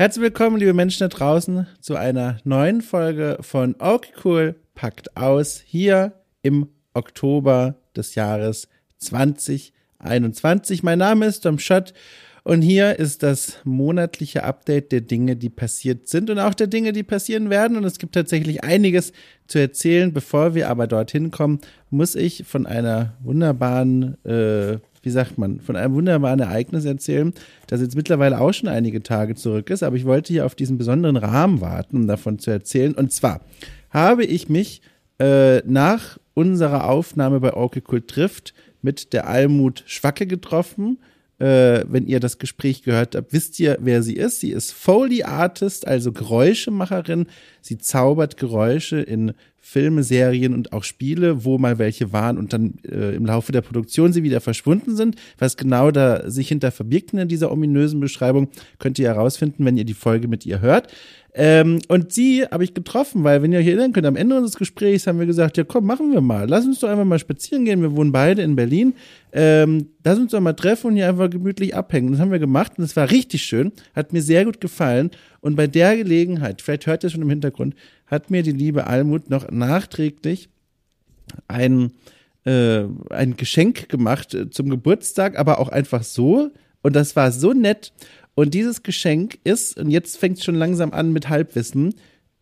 Herzlich willkommen, liebe Menschen da draußen, zu einer neuen Folge von Okay Cool packt aus hier im Oktober des Jahres 2021. Mein Name ist Dom Schott und hier ist das monatliche Update der Dinge, die passiert sind und auch der Dinge, die passieren werden. Und es gibt tatsächlich einiges zu erzählen. Bevor wir aber dorthin kommen, muss ich von einer wunderbaren, äh, wie sagt man, von einem wunderbaren Ereignis erzählen, das jetzt mittlerweile auch schon einige Tage zurück ist. Aber ich wollte hier auf diesen besonderen Rahmen warten, um davon zu erzählen. Und zwar habe ich mich äh, nach unserer Aufnahme bei Orky Kult trifft mit der Almut Schwacke getroffen äh, wenn ihr das Gespräch gehört habt, wisst ihr, wer sie ist. Sie ist Foley Artist, also Geräuschemacherin. Sie zaubert Geräusche in Filme, Serien und auch Spiele, wo mal welche waren und dann äh, im Laufe der Produktion sie wieder verschwunden sind. Was genau da sich hinter verbirgt in dieser ominösen Beschreibung, könnt ihr herausfinden, wenn ihr die Folge mit ihr hört. Ähm, und sie habe ich getroffen, weil, wenn ihr euch erinnern könnt, am Ende unseres Gesprächs haben wir gesagt, ja komm, machen wir mal. Lass uns doch einfach mal spazieren gehen. Wir wohnen beide in Berlin. Ähm, lass uns doch mal treffen und hier einfach gemütlich abhängen. Das haben wir gemacht und es war richtig schön. Hat mir sehr gut gefallen. Und bei der Gelegenheit, vielleicht hört ihr schon im Hintergrund, hat mir die liebe Almut noch nachträglich ein, äh, ein Geschenk gemacht äh, zum Geburtstag, aber auch einfach so. Und das war so nett. Und dieses Geschenk ist, und jetzt fängt es schon langsam an mit Halbwissen,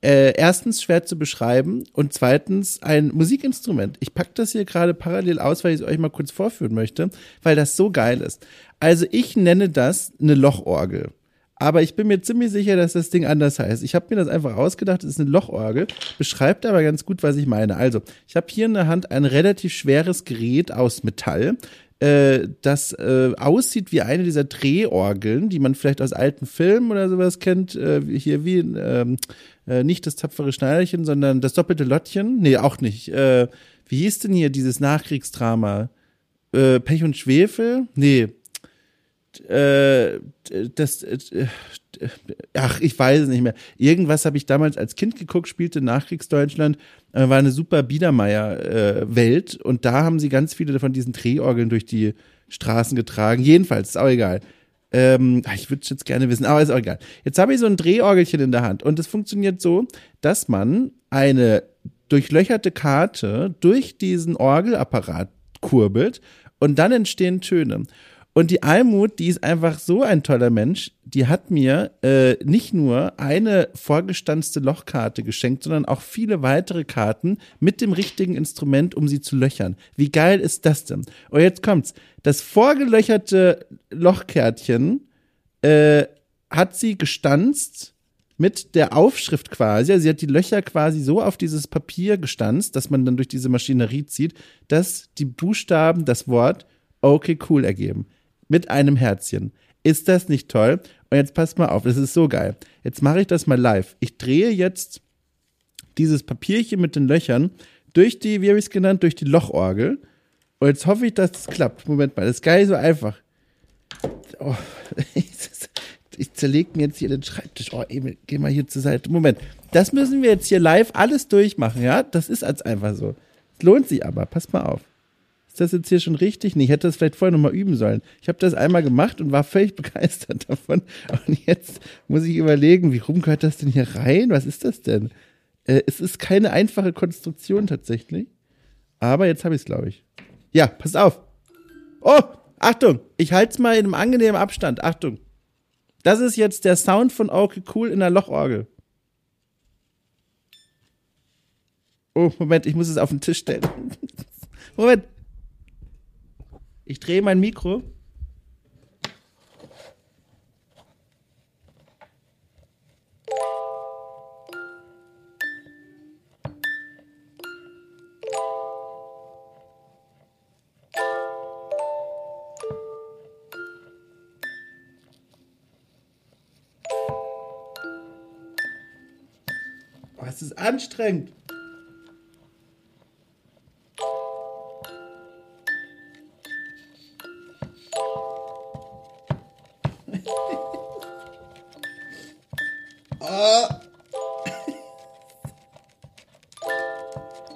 äh, erstens schwer zu beschreiben und zweitens ein Musikinstrument. Ich packe das hier gerade parallel aus, weil ich es euch mal kurz vorführen möchte, weil das so geil ist. Also ich nenne das eine Lochorgel. Aber ich bin mir ziemlich sicher, dass das Ding anders heißt. Ich habe mir das einfach ausgedacht, es ist eine Lochorgel, beschreibt aber ganz gut, was ich meine. Also, ich habe hier in der Hand ein relativ schweres Gerät aus Metall äh, das äh, aussieht wie eine dieser Drehorgeln, die man vielleicht aus alten Filmen oder sowas kennt. Äh, hier wie ähm, äh, nicht das tapfere Schneiderchen, sondern das doppelte Lottchen. Nee, auch nicht. Äh, wie hieß denn hier dieses Nachkriegsdrama? Äh, Pech und Schwefel? Nee. Äh, das, äh, ach, ich weiß es nicht mehr. Irgendwas habe ich damals als Kind geguckt, spielte Nachkriegsdeutschland, äh, war eine super Biedermeier-Welt äh, und da haben sie ganz viele von diesen Drehorgeln durch die Straßen getragen. Jedenfalls, ist auch egal. Ähm, ich würde es jetzt gerne wissen, aber ist auch egal. Jetzt habe ich so ein Drehorgelchen in der Hand und es funktioniert so, dass man eine durchlöcherte Karte durch diesen Orgelapparat kurbelt und dann entstehen Töne. Und die Almut, die ist einfach so ein toller Mensch, die hat mir äh, nicht nur eine vorgestanzte Lochkarte geschenkt, sondern auch viele weitere Karten mit dem richtigen Instrument, um sie zu löchern. Wie geil ist das denn? Und jetzt kommt's. Das vorgelöcherte Lochkärtchen äh, hat sie gestanzt mit der Aufschrift quasi. Also sie hat die Löcher quasi so auf dieses Papier gestanzt, dass man dann durch diese Maschinerie zieht, dass die Buchstaben das Wort okay cool ergeben mit einem Herzchen. Ist das nicht toll? Und jetzt passt mal auf, das ist so geil. Jetzt mache ich das mal live. Ich drehe jetzt dieses Papierchen mit den Löchern durch die, wie habe ich es genannt, durch die Lochorgel. Und jetzt hoffe ich, dass es das klappt. Moment mal, das ist geil so einfach. Oh, ich zerlege mir jetzt hier den Schreibtisch. Oh, Emil, geh mal hier zur Seite. Moment, das müssen wir jetzt hier live alles durchmachen, ja? Das ist als einfach so. Es lohnt sich aber, pass mal auf ist das jetzt hier schon richtig? Nee, ich hätte das vielleicht vorher nochmal üben sollen. Ich habe das einmal gemacht und war völlig begeistert davon. Und jetzt muss ich überlegen, wie rum gehört das denn hier rein? Was ist das denn? Äh, es ist keine einfache Konstruktion tatsächlich. Aber jetzt habe ich es, glaube ich. Ja, pass auf. Oh, Achtung, ich halte es mal in einem angenehmen Abstand. Achtung. Das ist jetzt der Sound von Okay Cool in der Lochorgel. Oh, Moment, ich muss es auf den Tisch stellen. Moment. Ich drehe mein Mikro. Oh, es ist anstrengend.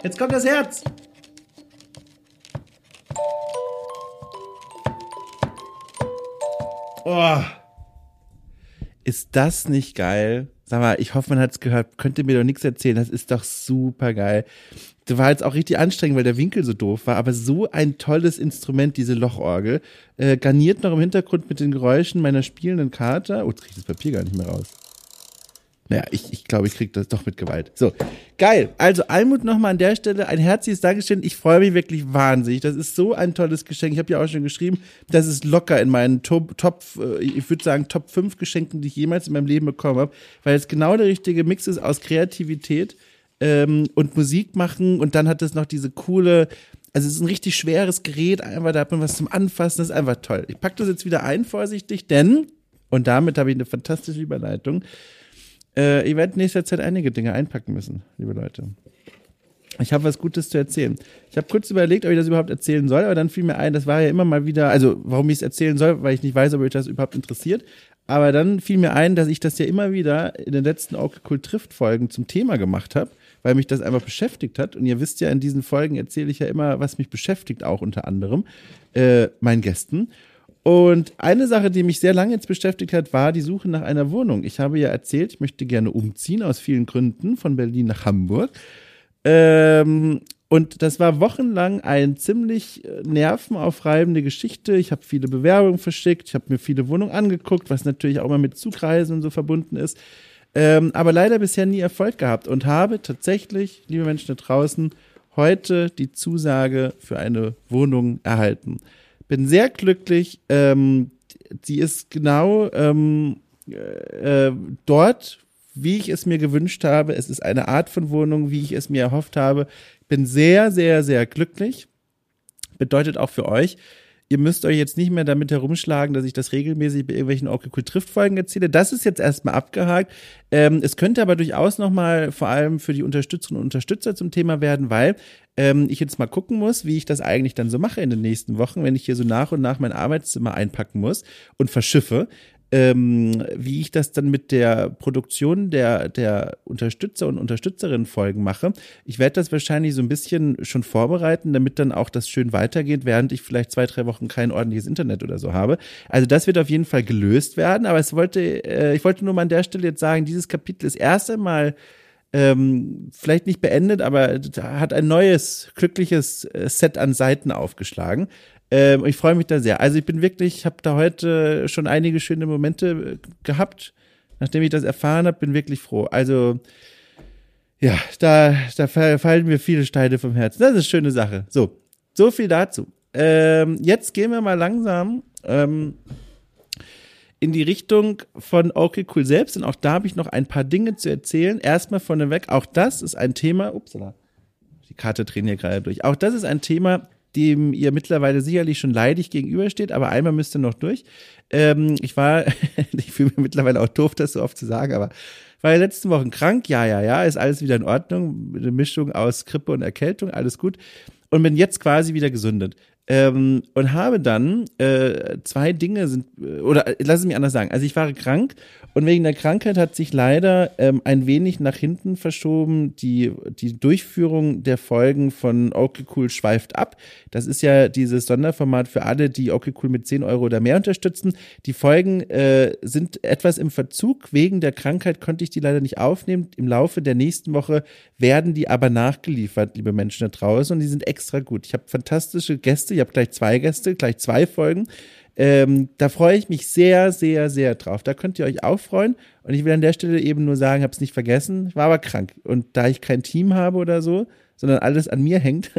Jetzt kommt das Herz. Oh. Ist das nicht geil? Sag mal, ich hoffe, man hat es gehört. Könnt ihr mir doch nichts erzählen. Das ist doch super geil. Das war jetzt auch richtig anstrengend, weil der Winkel so doof war, aber so ein tolles Instrument, diese Lochorgel. Äh, garniert noch im Hintergrund mit den Geräuschen meiner spielenden Karte. Oh, jetzt krieg ich das Papier gar nicht mehr raus. Naja, ich, ich glaube, ich kriege das doch mit Gewalt. So, geil. Also Almut nochmal an der Stelle ein herzliches Dankeschön. Ich freue mich wirklich wahnsinnig. Das ist so ein tolles Geschenk. Ich habe ja auch schon geschrieben, das ist locker in meinen Top, Top äh, ich würde sagen, Top 5 Geschenken, die ich jemals in meinem Leben bekommen habe, weil es genau der richtige Mix ist aus Kreativität ähm, und Musik machen und dann hat es noch diese coole, also es ist ein richtig schweres Gerät, einfach da hat man was zum Anfassen, das ist einfach toll. Ich packe das jetzt wieder ein, vorsichtig, denn, und damit habe ich eine fantastische Überleitung, äh, ihr werdet in nächster Zeit einige Dinge einpacken müssen, liebe Leute. Ich habe was Gutes zu erzählen. Ich habe kurz überlegt, ob ich das überhaupt erzählen soll, aber dann fiel mir ein, das war ja immer mal wieder, also warum ich es erzählen soll, weil ich nicht weiß, ob euch das überhaupt interessiert. Aber dann fiel mir ein, dass ich das ja immer wieder in den letzten Cool Trifft Folgen zum Thema gemacht habe, weil mich das einfach beschäftigt hat. Und ihr wisst ja, in diesen Folgen erzähle ich ja immer, was mich beschäftigt, auch unter anderem äh, meinen Gästen. Und eine Sache, die mich sehr lange jetzt beschäftigt hat, war die Suche nach einer Wohnung. Ich habe ja erzählt, ich möchte gerne umziehen aus vielen Gründen von Berlin nach Hamburg. Ähm, und das war wochenlang eine ziemlich äh, nervenaufreibende Geschichte. Ich habe viele Bewerbungen verschickt, ich habe mir viele Wohnungen angeguckt, was natürlich auch mal mit Zugreisen und so verbunden ist. Ähm, aber leider bisher nie Erfolg gehabt und habe tatsächlich, liebe Menschen da draußen, heute die Zusage für eine Wohnung erhalten bin sehr glücklich. Ähm, sie ist genau ähm, äh, dort, wie ich es mir gewünscht habe. Es ist eine Art von Wohnung, wie ich es mir erhofft habe. Bin sehr, sehr, sehr glücklich. Bedeutet auch für euch, ihr müsst euch jetzt nicht mehr damit herumschlagen, dass ich das regelmäßig bei irgendwelchen Okay Cool Trift Folgen erzähle. Das ist jetzt erstmal abgehakt. Ähm, es könnte aber durchaus nochmal vor allem für die Unterstützerinnen und Unterstützer zum Thema werden, weil ähm, ich jetzt mal gucken muss, wie ich das eigentlich dann so mache in den nächsten Wochen, wenn ich hier so nach und nach mein Arbeitszimmer einpacken muss und verschiffe ähm, wie ich das dann mit der Produktion der, der Unterstützer und Unterstützerinnen Folgen mache. Ich werde das wahrscheinlich so ein bisschen schon vorbereiten, damit dann auch das schön weitergeht, während ich vielleicht zwei, drei Wochen kein ordentliches Internet oder so habe. Also das wird auf jeden Fall gelöst werden, aber es wollte, äh, ich wollte nur mal an der Stelle jetzt sagen, dieses Kapitel ist erst einmal ähm, vielleicht nicht beendet, aber hat ein neues, glückliches äh, Set an Seiten aufgeschlagen. Ähm, ich freue mich da sehr. Also ich bin wirklich, ich habe da heute schon einige schöne Momente äh, gehabt, nachdem ich das erfahren habe, bin wirklich froh. Also ja, da, da fallen mir viele Steine vom Herzen. Das ist eine schöne Sache. So, so viel dazu. Ähm, jetzt gehen wir mal langsam ähm, in die Richtung von Okay Cool selbst. Und auch da habe ich noch ein paar Dinge zu erzählen. Erstmal vorneweg, auch das ist ein Thema. Upsala. Die Karte drehen hier gerade durch. Auch das ist ein Thema, dem ihr mittlerweile sicherlich schon leidig gegenübersteht, aber einmal müsst ihr noch durch. Ähm, ich war, ich fühle mich mittlerweile auch doof, das so oft zu sagen, aber war ja letzten Wochen krank, ja, ja, ja, ist alles wieder in Ordnung, eine Mischung aus Grippe und Erkältung, alles gut und bin jetzt quasi wieder gesundet. Ähm, und habe dann äh, zwei Dinge sind, oder äh, lass es mich anders sagen. Also ich war krank und wegen der Krankheit hat sich leider ähm, ein wenig nach hinten verschoben. Die, die Durchführung der Folgen von Okay Cool schweift ab. Das ist ja dieses Sonderformat für alle, die Okay Cool mit 10 Euro oder mehr unterstützen. Die Folgen äh, sind etwas im Verzug. Wegen der Krankheit konnte ich die leider nicht aufnehmen. Im Laufe der nächsten Woche werden die aber nachgeliefert, liebe Menschen da draußen. Und die sind extra gut. Ich habe fantastische Gäste. Ich habe gleich zwei Gäste, gleich zwei Folgen. Ähm, da freue ich mich sehr, sehr, sehr drauf. Da könnt ihr euch auch freuen. Und ich will an der Stelle eben nur sagen, habe es nicht vergessen, ich war aber krank. Und da ich kein Team habe oder so, sondern alles an mir hängt,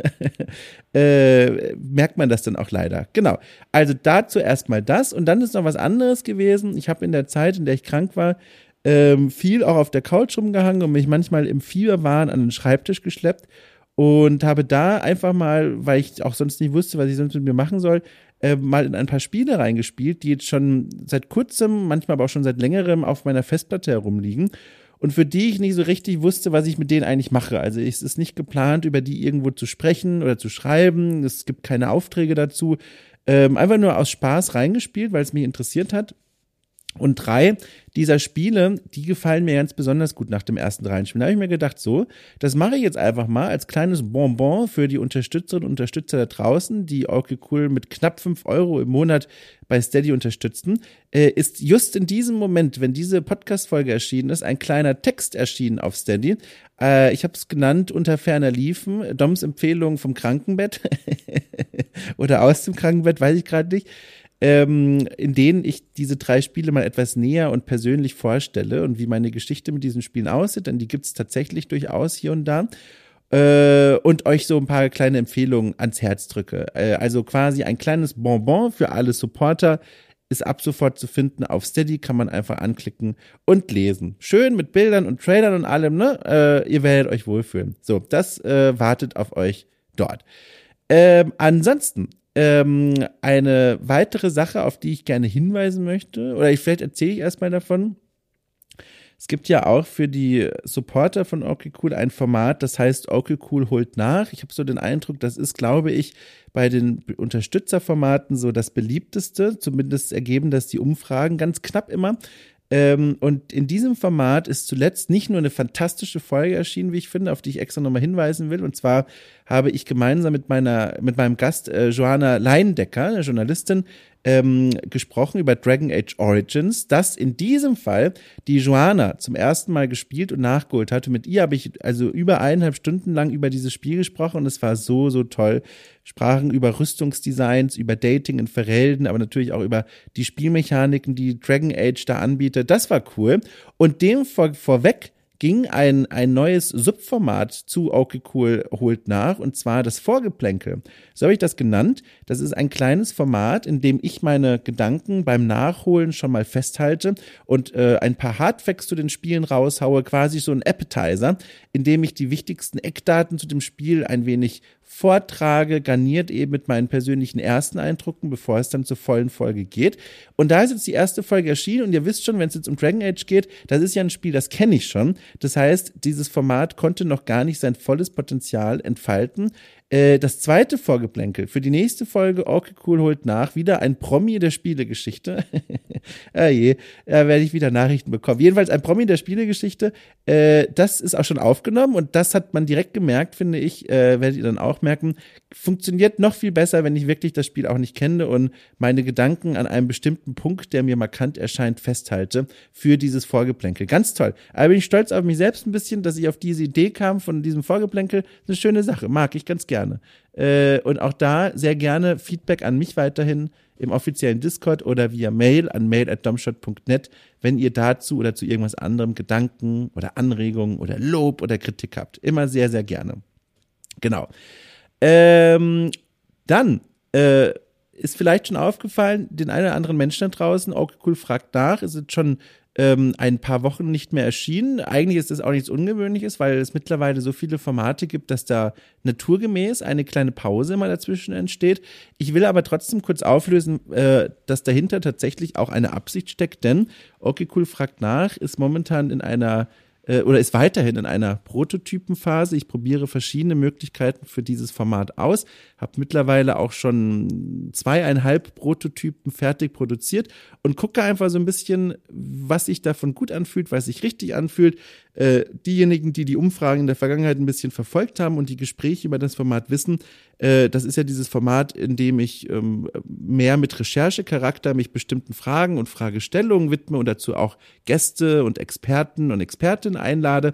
äh, merkt man das dann auch leider. Genau. Also dazu erstmal das. Und dann ist noch was anderes gewesen. Ich habe in der Zeit, in der ich krank war, ähm, viel auch auf der Couch rumgehangen und mich manchmal im Fieberwahn an den Schreibtisch geschleppt und habe da einfach mal, weil ich auch sonst nicht wusste, was ich sonst mit mir machen soll, äh, mal in ein paar Spiele reingespielt, die jetzt schon seit kurzem, manchmal aber auch schon seit längerem auf meiner Festplatte herumliegen und für die ich nicht so richtig wusste, was ich mit denen eigentlich mache. Also es ist nicht geplant, über die irgendwo zu sprechen oder zu schreiben. Es gibt keine Aufträge dazu. Ähm, einfach nur aus Spaß reingespielt, weil es mich interessiert hat. Und drei dieser Spiele, die gefallen mir ganz besonders gut nach dem ersten Reinspielen. Da habe ich mir gedacht, so, das mache ich jetzt einfach mal als kleines Bonbon für die Unterstützerinnen und Unterstützer da draußen, die okay cool mit knapp fünf Euro im Monat bei Steady unterstützen. Äh, ist just in diesem Moment, wenn diese Podcast-Folge erschienen ist, ein kleiner Text erschienen auf Steady. Äh, ich habe es genannt unter ferner Liefen, Doms Empfehlung vom Krankenbett oder aus dem Krankenbett, weiß ich gerade nicht ähm, in denen ich diese drei Spiele mal etwas näher und persönlich vorstelle und wie meine Geschichte mit diesen Spielen aussieht, denn die gibt es tatsächlich durchaus hier und da. Äh, und euch so ein paar kleine Empfehlungen ans Herz drücke. Äh, also quasi ein kleines Bonbon für alle Supporter ist ab sofort zu finden auf Steady, kann man einfach anklicken und lesen. Schön mit Bildern und Trailern und allem, ne? Äh, ihr werdet euch wohlfühlen. So, das äh, wartet auf euch dort. Ähm, ansonsten ähm, eine weitere Sache, auf die ich gerne hinweisen möchte, oder ich, vielleicht erzähle ich erstmal davon. Es gibt ja auch für die Supporter von Okay Cool ein Format, das heißt Okay Cool holt nach. Ich habe so den Eindruck, das ist, glaube ich, bei den Unterstützerformaten so das beliebteste. Zumindest ergeben das die Umfragen ganz knapp immer. Ähm, und in diesem Format ist zuletzt nicht nur eine fantastische Folge erschienen, wie ich finde, auf die ich extra nochmal hinweisen will. Und zwar habe ich gemeinsam mit meiner, mit meinem Gast äh, Johanna Leindecker, eine Journalistin, ähm, gesprochen über Dragon Age Origins, das in diesem Fall die Joanna zum ersten Mal gespielt und nachgeholt hatte. Mit ihr habe ich also über eineinhalb Stunden lang über dieses Spiel gesprochen und es war so, so toll. Sprachen über Rüstungsdesigns, über Dating in Verhelden, aber natürlich auch über die Spielmechaniken, die Dragon Age da anbietet. Das war cool. Und dem vor, vorweg ging ein, ein neues Subformat zu Okay Cool holt nach, und zwar das Vorgeplänkel. So habe ich das genannt. Das ist ein kleines Format, in dem ich meine Gedanken beim Nachholen schon mal festhalte und äh, ein paar Hardfacts zu den Spielen raushaue, quasi so ein Appetizer, in dem ich die wichtigsten Eckdaten zu dem Spiel ein wenig vortrage, garniert eben mit meinen persönlichen ersten Eindrücken, bevor es dann zur vollen Folge geht. Und da ist jetzt die erste Folge erschienen und ihr wisst schon, wenn es jetzt um Dragon Age geht, das ist ja ein Spiel, das kenne ich schon. Das heißt, dieses Format konnte noch gar nicht sein volles Potenzial entfalten. Äh, das zweite Vorgeplänkel für die nächste Folge Okay Cool holt nach. Wieder ein Promi der Spielegeschichte. ah je, da werde ich wieder Nachrichten bekommen. Jedenfalls ein Promi der Spielegeschichte. Äh, das ist auch schon aufgenommen und das hat man direkt gemerkt, finde ich. Äh, werdet ihr dann auch merken. Funktioniert noch viel besser, wenn ich wirklich das Spiel auch nicht kenne und meine Gedanken an einem bestimmten Punkt, der mir markant erscheint, festhalte für dieses Vorgeplänkel. Ganz toll. Aber bin ich stolz auf mich selbst ein bisschen, dass ich auf diese Idee kam von diesem Vorgeplänkel. Eine schöne Sache. Mag ich ganz gerne gerne. Äh, und auch da sehr gerne Feedback an mich weiterhin im offiziellen Discord oder via Mail an mail.domshot.net, wenn ihr dazu oder zu irgendwas anderem Gedanken oder Anregungen oder Lob oder Kritik habt. Immer sehr, sehr gerne. Genau. Ähm, dann äh, ist vielleicht schon aufgefallen, den einen oder anderen Menschen da draußen, okay, cool, fragt nach, ist es schon ähm, ein paar Wochen nicht mehr erschienen. Eigentlich ist das auch nichts Ungewöhnliches, weil es mittlerweile so viele Formate gibt, dass da naturgemäß eine kleine Pause immer dazwischen entsteht. Ich will aber trotzdem kurz auflösen, äh, dass dahinter tatsächlich auch eine Absicht steckt, denn Okay Cool fragt nach, ist momentan in einer äh, oder ist weiterhin in einer Prototypenphase. Ich probiere verschiedene Möglichkeiten für dieses Format aus, habe mittlerweile auch schon zweieinhalb Prototypen fertig produziert und gucke einfach so ein bisschen, was sich davon gut anfühlt, was sich richtig anfühlt. Äh, diejenigen, die die Umfragen in der Vergangenheit ein bisschen verfolgt haben und die Gespräche über das Format wissen, äh, das ist ja dieses Format, in dem ich ähm, mehr mit Recherchecharakter mich bestimmten Fragen und Fragestellungen widme und dazu auch Gäste und Experten und Expertinnen einlade.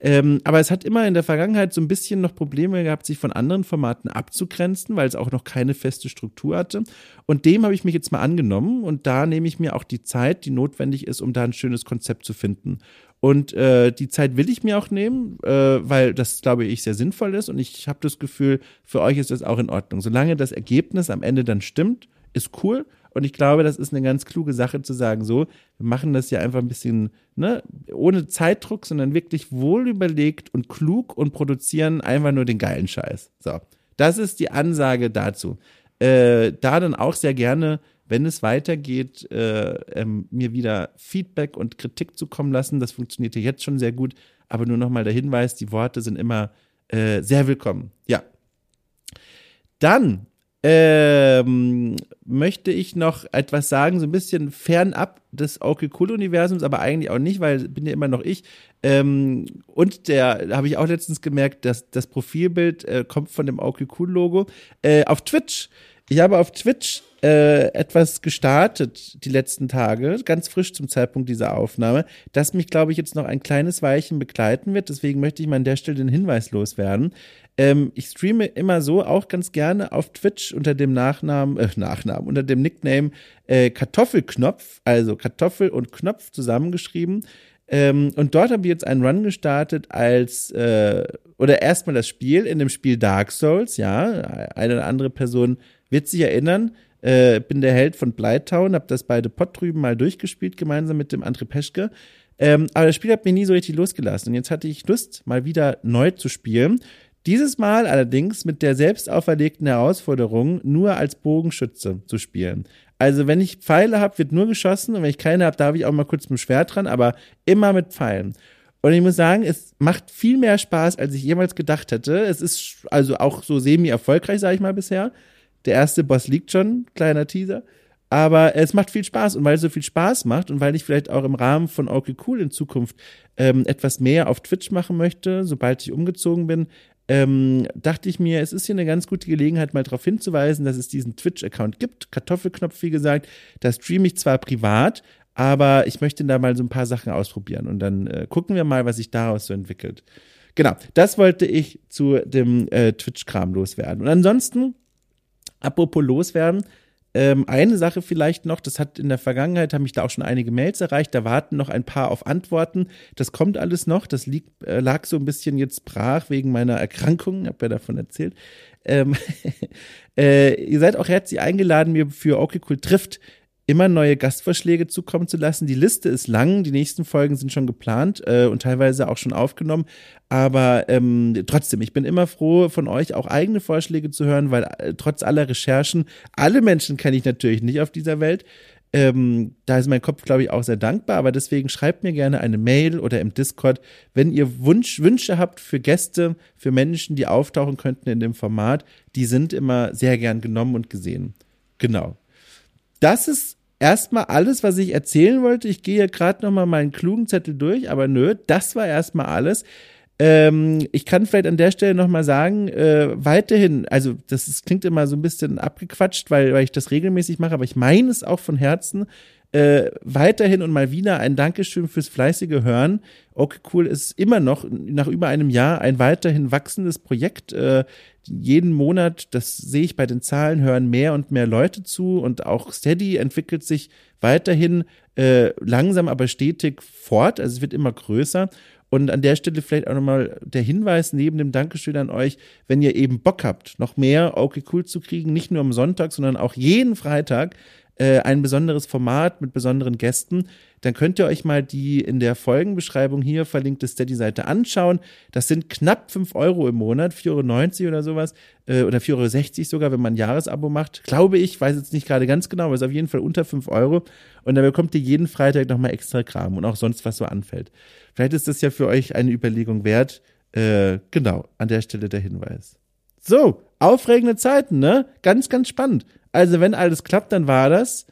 Ähm, aber es hat immer in der Vergangenheit so ein bisschen noch Probleme gehabt, sich von anderen Formaten abzugrenzen, weil es auch noch keine feste Struktur hatte. Und dem habe ich mich jetzt mal angenommen und da nehme ich mir auch die Zeit, die notwendig ist, um da ein schönes Konzept zu finden. Und äh, die Zeit will ich mir auch nehmen, äh, weil das, glaube ich, sehr sinnvoll ist. Und ich habe das Gefühl, für euch ist das auch in Ordnung. Solange das Ergebnis am Ende dann stimmt, ist cool. Und ich glaube, das ist eine ganz kluge Sache zu sagen, so, wir machen das ja einfach ein bisschen, ne, ohne Zeitdruck, sondern wirklich wohl überlegt und klug und produzieren einfach nur den geilen Scheiß. So. Das ist die Ansage dazu. Äh, da dann auch sehr gerne wenn es weitergeht, äh, ähm, mir wieder Feedback und Kritik zukommen lassen. Das funktioniert ja jetzt schon sehr gut. Aber nur nochmal der Hinweis, die Worte sind immer äh, sehr willkommen. Ja. Dann ähm, möchte ich noch etwas sagen, so ein bisschen fernab des Okay Cool Universums, aber eigentlich auch nicht, weil bin ja immer noch ich. Ähm, und der habe ich auch letztens gemerkt, dass das Profilbild äh, kommt von dem Okay Cool Logo äh, auf Twitch. Ich habe auf Twitch äh, etwas gestartet die letzten Tage, ganz frisch zum Zeitpunkt dieser Aufnahme, das mich, glaube ich, jetzt noch ein kleines Weilchen begleiten wird. Deswegen möchte ich mal an der Stelle den Hinweis loswerden. Ähm, ich streame immer so auch ganz gerne auf Twitch unter dem Nachnamen, äh, Nachnamen, unter dem Nickname äh, Kartoffelknopf, also Kartoffel und Knopf zusammengeschrieben. Ähm, und dort haben wir jetzt einen Run gestartet als, äh, oder erstmal das Spiel in dem Spiel Dark Souls, ja. Eine oder andere Person wird sich erinnern. Äh, bin der Held von Blighttown, habe das beide Pott drüben mal durchgespielt, gemeinsam mit dem André Peschke. Ähm, aber das Spiel hat mich nie so richtig losgelassen. Und jetzt hatte ich Lust, mal wieder neu zu spielen. Dieses Mal allerdings mit der selbst auferlegten Herausforderung, nur als Bogenschütze zu spielen. Also wenn ich Pfeile habe, wird nur geschossen und wenn ich keine habe, darf ich auch mal kurz mit dem Schwert dran, aber immer mit Pfeilen. Und ich muss sagen, es macht viel mehr Spaß, als ich jemals gedacht hätte. Es ist also auch so semi-erfolgreich, sage ich mal bisher. Der erste Boss liegt schon, kleiner Teaser. Aber es macht viel Spaß und weil es so viel Spaß macht und weil ich vielleicht auch im Rahmen von Okay Cool in Zukunft ähm, etwas mehr auf Twitch machen möchte, sobald ich umgezogen bin, ähm, dachte ich mir, es ist hier eine ganz gute Gelegenheit, mal darauf hinzuweisen, dass es diesen Twitch-Account gibt. Kartoffelknopf, wie gesagt, da streame ich zwar privat, aber ich möchte da mal so ein paar Sachen ausprobieren und dann äh, gucken wir mal, was sich daraus so entwickelt. Genau, das wollte ich zu dem äh, Twitch-Kram loswerden. Und ansonsten, apropos loswerden, ähm, eine Sache vielleicht noch, das hat in der Vergangenheit, haben mich da auch schon einige Mails erreicht, da warten noch ein paar auf Antworten. Das kommt alles noch, das liegt, äh, lag so ein bisschen jetzt brach wegen meiner Erkrankung, hab ja davon erzählt. Ähm, äh, ihr seid auch herzlich eingeladen, mir für Okay trifft immer neue Gastvorschläge zukommen zu lassen. Die Liste ist lang, die nächsten Folgen sind schon geplant äh, und teilweise auch schon aufgenommen. Aber ähm, trotzdem, ich bin immer froh, von euch auch eigene Vorschläge zu hören, weil äh, trotz aller Recherchen, alle Menschen kenne ich natürlich nicht auf dieser Welt. Ähm, da ist mein Kopf, glaube ich, auch sehr dankbar. Aber deswegen schreibt mir gerne eine Mail oder im Discord, wenn ihr Wunsch, Wünsche habt für Gäste, für Menschen, die auftauchen könnten in dem Format. Die sind immer sehr gern genommen und gesehen. Genau das ist erstmal alles, was ich erzählen wollte. Ich gehe gerade nochmal meinen klugen Zettel durch, aber nö, das war erstmal alles. Ähm, ich kann vielleicht an der Stelle nochmal sagen, äh, weiterhin, also das ist, klingt immer so ein bisschen abgequatscht, weil, weil ich das regelmäßig mache, aber ich meine es auch von Herzen. Äh, weiterhin und mal wieder ein Dankeschön fürs fleißige Hören. Okay, cool ist immer noch nach über einem Jahr ein weiterhin wachsendes Projekt. Äh, jeden Monat, das sehe ich bei den Zahlen, hören mehr und mehr Leute zu und auch Steady entwickelt sich weiterhin äh, langsam, aber stetig fort. Also es wird immer größer. Und an der Stelle vielleicht auch nochmal der Hinweis neben dem Dankeschön an euch, wenn ihr eben Bock habt, noch mehr Okay Cool zu kriegen, nicht nur am Sonntag, sondern auch jeden Freitag, äh, ein besonderes Format mit besonderen Gästen, dann könnt ihr euch mal die in der Folgenbeschreibung hier verlinkte Steady-Seite anschauen. Das sind knapp 5 Euro im Monat, 4,90 Euro oder sowas, äh, oder 4,60 Euro sogar, wenn man ein Jahresabo macht. Glaube ich, weiß jetzt nicht gerade ganz genau, aber ist auf jeden Fall unter 5 Euro. Und dann bekommt ihr jeden Freitag nochmal extra Kram und auch sonst, was so anfällt. Vielleicht ist das ja für euch eine Überlegung wert. Äh, genau, an der Stelle der Hinweis. So, aufregende Zeiten, ne? Ganz, ganz spannend. Also, wenn alles klappt, dann war das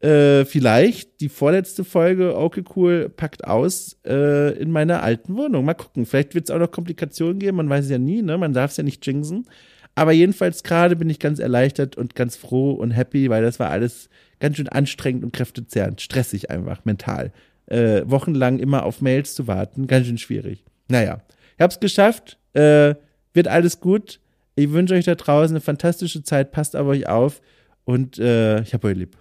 äh, vielleicht die vorletzte Folge Okay Cool packt aus äh, in meiner alten Wohnung. Mal gucken. Vielleicht wird es auch noch Komplikationen geben. Man weiß es ja nie, ne? Man darf es ja nicht jinxen. Aber jedenfalls gerade bin ich ganz erleichtert und ganz froh und happy, weil das war alles ganz schön anstrengend und kräftezehrend. Stressig einfach, mental. Äh, wochenlang immer auf Mails zu warten, ganz schön schwierig. Naja, ich hab's geschafft. Äh, wird alles gut. Ich wünsche euch da draußen eine fantastische Zeit. Passt auf euch auf und äh, ich hab euch lieb.